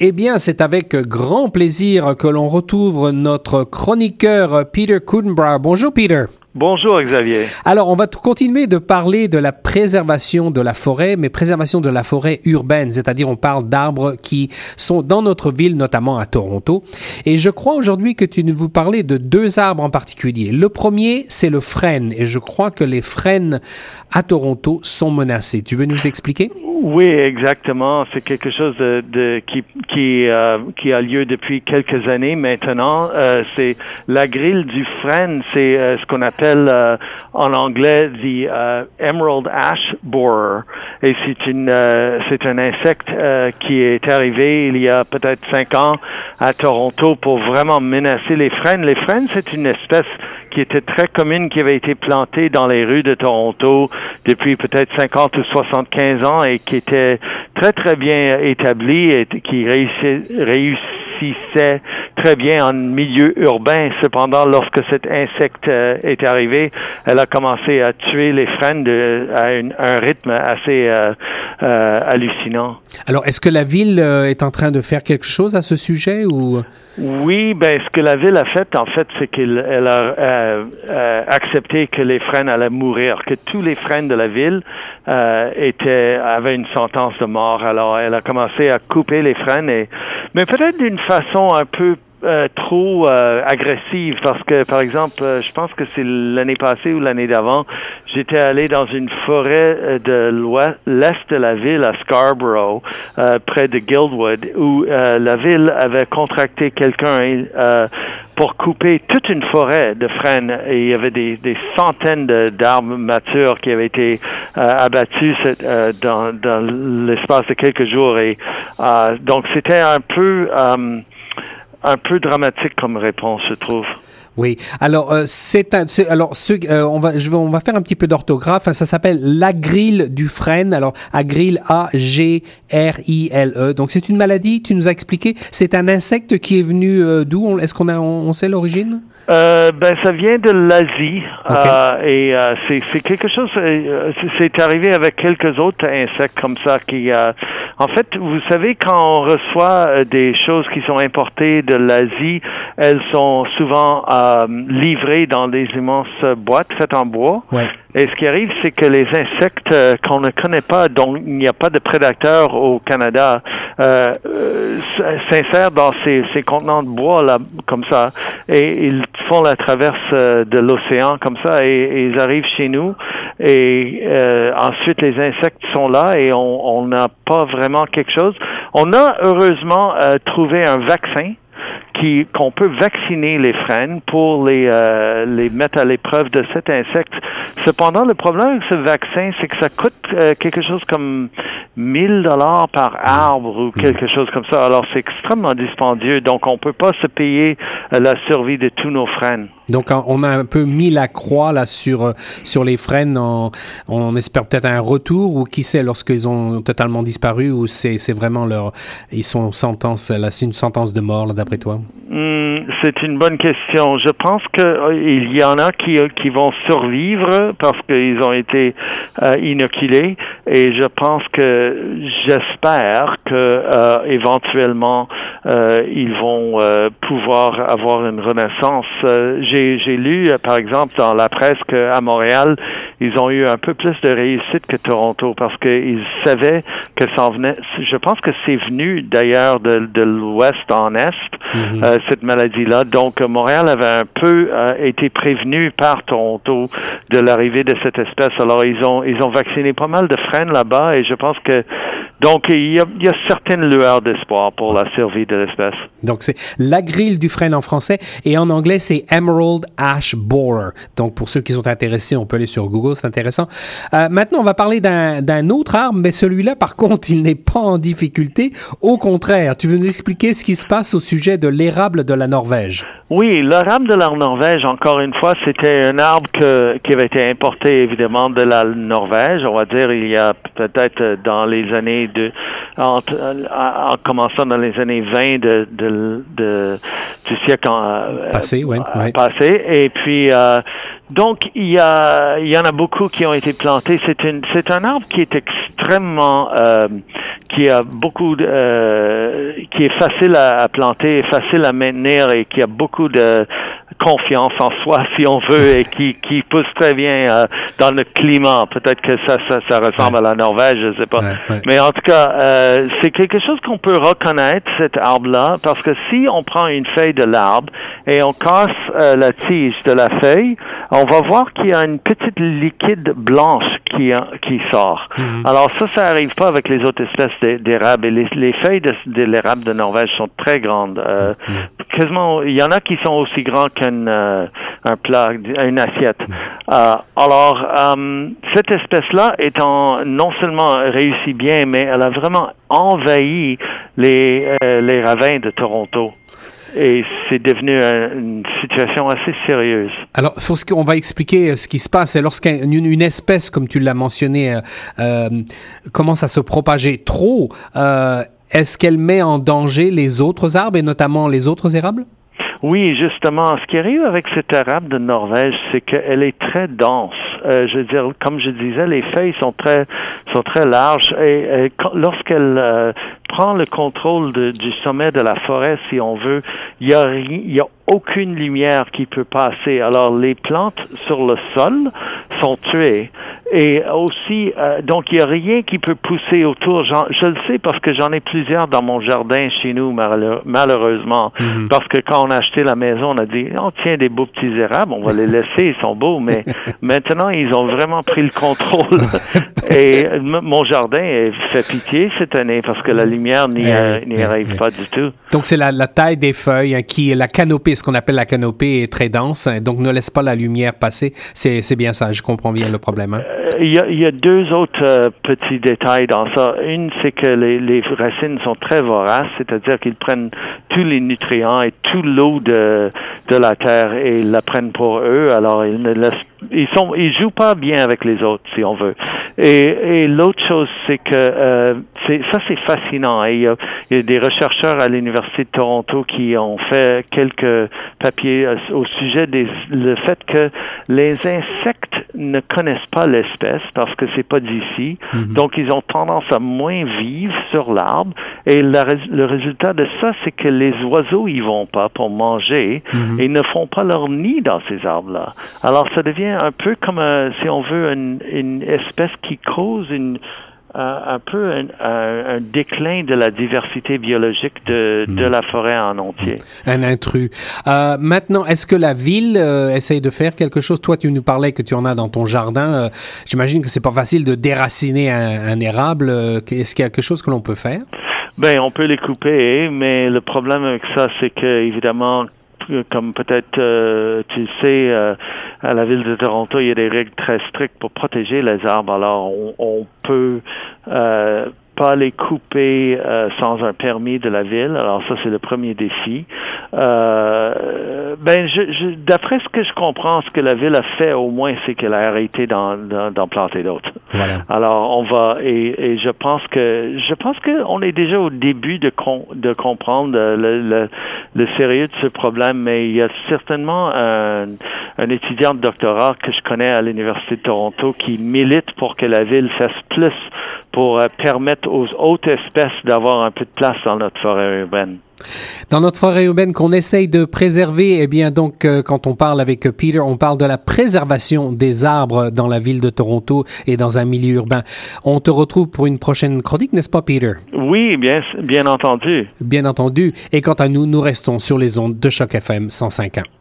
Eh bien, c'est avec grand plaisir que l'on retrouve notre chroniqueur Peter Kudenbrow. Bonjour Peter. Bonjour Xavier. Alors, on va continuer de parler de la préservation de la forêt, mais préservation de la forêt urbaine, c'est-à-dire on parle d'arbres qui sont dans notre ville, notamment à Toronto. Et je crois aujourd'hui que tu nous parlais de deux arbres en particulier. Le premier, c'est le frêne, et je crois que les frênes à Toronto sont menacés. Tu veux nous expliquer? Oui, exactement. C'est quelque chose de, qui qui, euh, qui a lieu depuis quelques années maintenant. Euh, c'est la grille du frêne. C'est euh, ce qu'on appelle en anglais the emerald ash borer. Et c'est une c'est un insecte qui est arrivé il y a peut-être cinq ans à Toronto pour vraiment menacer les frênes. Les frênes, c'est une espèce qui était très commune, qui avait été plantée dans les rues de Toronto depuis peut-être 50 ou 75 ans et qui était très, très bien établie et qui réussissait, très bien en milieu urbain. Cependant, lorsque cet insecte euh, est arrivé, elle a commencé à tuer les frênes à un rythme assez euh, euh, hallucinant. Alors, est-ce que la ville est en train de faire quelque chose à ce sujet ou? Oui, ben ce que la ville a fait, en fait, c'est qu'elle a accepté que les frênes allaient mourir, que tous les frênes de la ville étaient avaient une sentence de mort. Alors, elle a commencé à couper les frênes, et, mais peut-être d'une façon un peu euh, trop euh, agressive parce que, par exemple, euh, je pense que c'est l'année passée ou l'année d'avant, j'étais allé dans une forêt de l'est de la ville à Scarborough, près de Guildwood, où la ville avait contracté quelqu'un pour couper toute une forêt de frênes. Et il y avait des, des centaines d'arbres matures qui avaient été abattus dans, dans l'espace de quelques jours. Et donc c'était un peu un peu dramatique comme réponse, je trouve. Oui. Alors euh, c'est alors ce, euh, on va je vais, on va faire un petit peu d'orthographe. Ça s'appelle la grille du frêne. Alors agril A G R I L E. Donc c'est une maladie. Tu nous as expliqué. C'est un insecte qui est venu euh, d'où? Est-ce qu'on a on, sait l'origine? Euh, ben ça vient de l'Asie et c'est quelque chose. c'est arrivé avec quelques autres insectes comme ça qui en fait, vous savez, quand on reçoit euh, des choses qui sont importées de l'Asie, elles sont souvent euh, livrées dans des immenses boîtes faites en bois. Et ce qui arrive, c'est que les insectes euh, qu'on ne connaît pas, dont il n'y a pas de prédateurs au Canada, euh, s'insèrent dans ces, ces, contenants de bois là, comme ça, et ils font la traverse de l'océan comme ça, et, ils arrivent chez nous. Et ensuite, les insectes sont là et on n'a pas vraiment quelque chose. On a heureusement trouvé un vaccin qui qu'on peut vacciner les frênes pour les euh, les mettre à l'épreuve de cet insecte. Cependant, le problème avec ce vaccin, c'est que ça coûte euh, quelque chose comme 1000 dollars par arbre ou quelque chose comme ça. Alors, c'est extrêmement dispendieux. Donc, on peut pas se payer la survie de tous nos frênes. Donc, on a un peu mis la croix là sur euh, sur les frênes. on espère peut-être un retour ou qui sait lorsqu'ils ont totalement disparu ou c'est vraiment leur ils sont sentence là c'est une sentence de mort d'après toi? Hmm, c'est une bonne question. Je pense que euh, il y en a qui qui vont survivre parce qu'ils ont été euh, inoculés et je pense que j'espère que éventuellement ils vont pouvoir avoir une renaissance. J'ai lu, euh, par exemple, dans la presse qu'à Montréal, ils ont eu un peu plus de réussite que Toronto parce qu'ils savaient que ça en venait. Je pense que c'est venu d'ailleurs de, de l'ouest en est, mhm. euh, cette maladie-là. Donc, Montréal avait un peu euh, été prévenu par Toronto de l'arrivée de cette espèce. Alors, ils ont, ils ont vacciné pas mal de frênes là-bas et je pense que donc, il y, a, il y a certaines lueurs d'espoir pour la survie de l'espèce. Donc, c'est la grille du frêne en français et en anglais, c'est Emerald Ash Borer. Donc, pour ceux qui sont intéressés, on peut aller sur Google, c'est intéressant. Euh, maintenant, on va parler d'un autre arbre, mais celui-là, par contre, il n'est pas en difficulté. Au contraire, tu veux nous expliquer ce qui se passe au sujet de l'érable de la Norvège? Oui, l'érable de la Norvège, encore une fois, c'était un arbre que, qui avait été importé évidemment de la Norvège, on va dire il y a peut-être dans les années de en, en, commençant dans les années 20 de, de, de du siècle euh, passé, ouais, passé. Et puis euh, donc il y a il y en a beaucoup qui ont été plantés. C'est une c'est un arbre qui est extrêmement euh, qui a beaucoup de, qui est facile à, planter, facile à maintenir et qui a beaucoup de confiance en soi, si on veut, et qui, qui pousse très bien euh, dans le climat. Peut-être que ça, ça, ça ressemble à la Norvège, je sais pas. Mais en tout cas, euh, c'est quelque chose qu'on peut reconnaître, cet arbre-là, parce que si on prend une feuille de l'arbre et on casse euh, la tige de la feuille, on va voir qu'il y a une petite liquide blanche qui, qui sort. Mhm. Alors ça, ça arrive pas avec les autres espèces d'érable. Et les, feuilles de, de l'érable de Norvège sont très grandes. Euh, mhm. Quasiment, il y en a qui sont aussi grands qu'un euh, un plat, une assiette. Mhm. Euh, alors, cette espèce-là étant non seulement réussi bien, mais elle a vraiment envahi les, les ravins de Toronto et c'est devenu une situation assez sérieuse. Alors, on va expliquer euh, ce qui se passe. Lorsqu'une espèce, comme tu l'as mentionné, euh, euh, commence à se propager trop, est-ce qu'elle met en danger les autres arbres et notamment les autres érables? Oui, justement. Ce qui arrive avec cette arabe de Norvège, c'est qu'elle est très dense. je veux dire, comme je disais, les feuilles sont très sont très larges et, lorsqu'elle prend le contrôle du sommet de la forêt, si on veut, il y a, y a aucune lumière qui peut passer. Alors les plantes sur le sol sont tuées et aussi euh, donc il y a rien qui peut pousser autour. Je le sais parce que j'en ai plusieurs dans mon jardin chez nous malheureusement mhm. parce que quand on a acheté la maison, on a dit on tient des beaux petits érables, on va les laisser, ils sont beaux, mais maintenant ils ont vraiment pris le contrôle et mon jardin fait pitié cette année parce que la lumière n'y eh, arrive pas du tout. Donc c'est la, la, taille des feuilles hein, qui la canopée ce qu'on appelle la canopée est très dense, hein, donc ne laisse pas la lumière passer. C'est bien ça, je comprends bien le problème. Hein. Euh, il y, a, deux autres euh, petits détails dans ça. Une, c'est que les, les, racines sont très voraces, c'est-à-dire qu'ils prennent tous les nutriments et toute l'eau de, de la terre et la prennent pour eux. Alors, ils ne laissent ils sont ils jouent pas bien avec les autres si on veut. Et, et l'autre chose c'est que euh, c'est ça c'est fascinant. Il, y a, il, y a, des chercheurs à l'université de Toronto qui ont fait quelques papiers euh, au sujet des le fait que les insectes ne connaissent pas l'espèce parce que c'est pas d'ici. Mhm. donc ils ont tendance à moins vivre sur l'arbre. Et le résultat de ça c'est que les oiseaux ils vont pas pour manger mhm. et ne font pas leur nid dans ces arbres là alors ça devient un peu comme, euh, si on veut, une, espèce qui cause une, euh, un peu un, déclin de la diversité biologique de, de hmm. la forêt en entier. Un intrus. Euh, maintenant, est-ce que la ville essaye de faire quelque chose? Toi, tu nous parlais que tu en as dans ton jardin. J'imagine que c'est pas facile de déraciner un, un érable. Est-ce qu'il y a quelque chose que l'on peut faire? Ben, on peut les couper, mais le problème avec ça, c'est que évidemment, comme peut-être euh, tu sais, euh, à la ville de Toronto, il y a des règles très strictes pour protéger les arbres. Alors, on, on peut euh, pas les couper euh, sans un permis de la ville. Alors ça, c'est le premier défi. Euh, ben, je, je, d'après ce que je comprends, ce que la ville a fait au moins, c'est qu'elle a arrêté d'en, d'en planter d'autres. Voilà. Alors on va et, et, je pense que je pense qu'on est déjà au début de de comprendre le, le, le, sérieux de ce problème, mais il y a certainement un, un étudiant de doctorat que je connais à l'université de Toronto qui milite pour que la ville fasse plus pour euh, permettre aux autres espèces d'avoir un peu de place dans notre forêt urbaine. Dans notre forêt urbaine qu'on essaye de préserver, eh bien donc euh, quand on parle avec Peter, on parle de la préservation des arbres dans la ville de Toronto et dans un milieu urbain. On te retrouve pour une prochaine chronique, n'est-ce pas Peter? Oui, bien bien entendu. Bien entendu. Et quant à nous, nous restons sur les ondes de Choc FM 105.1.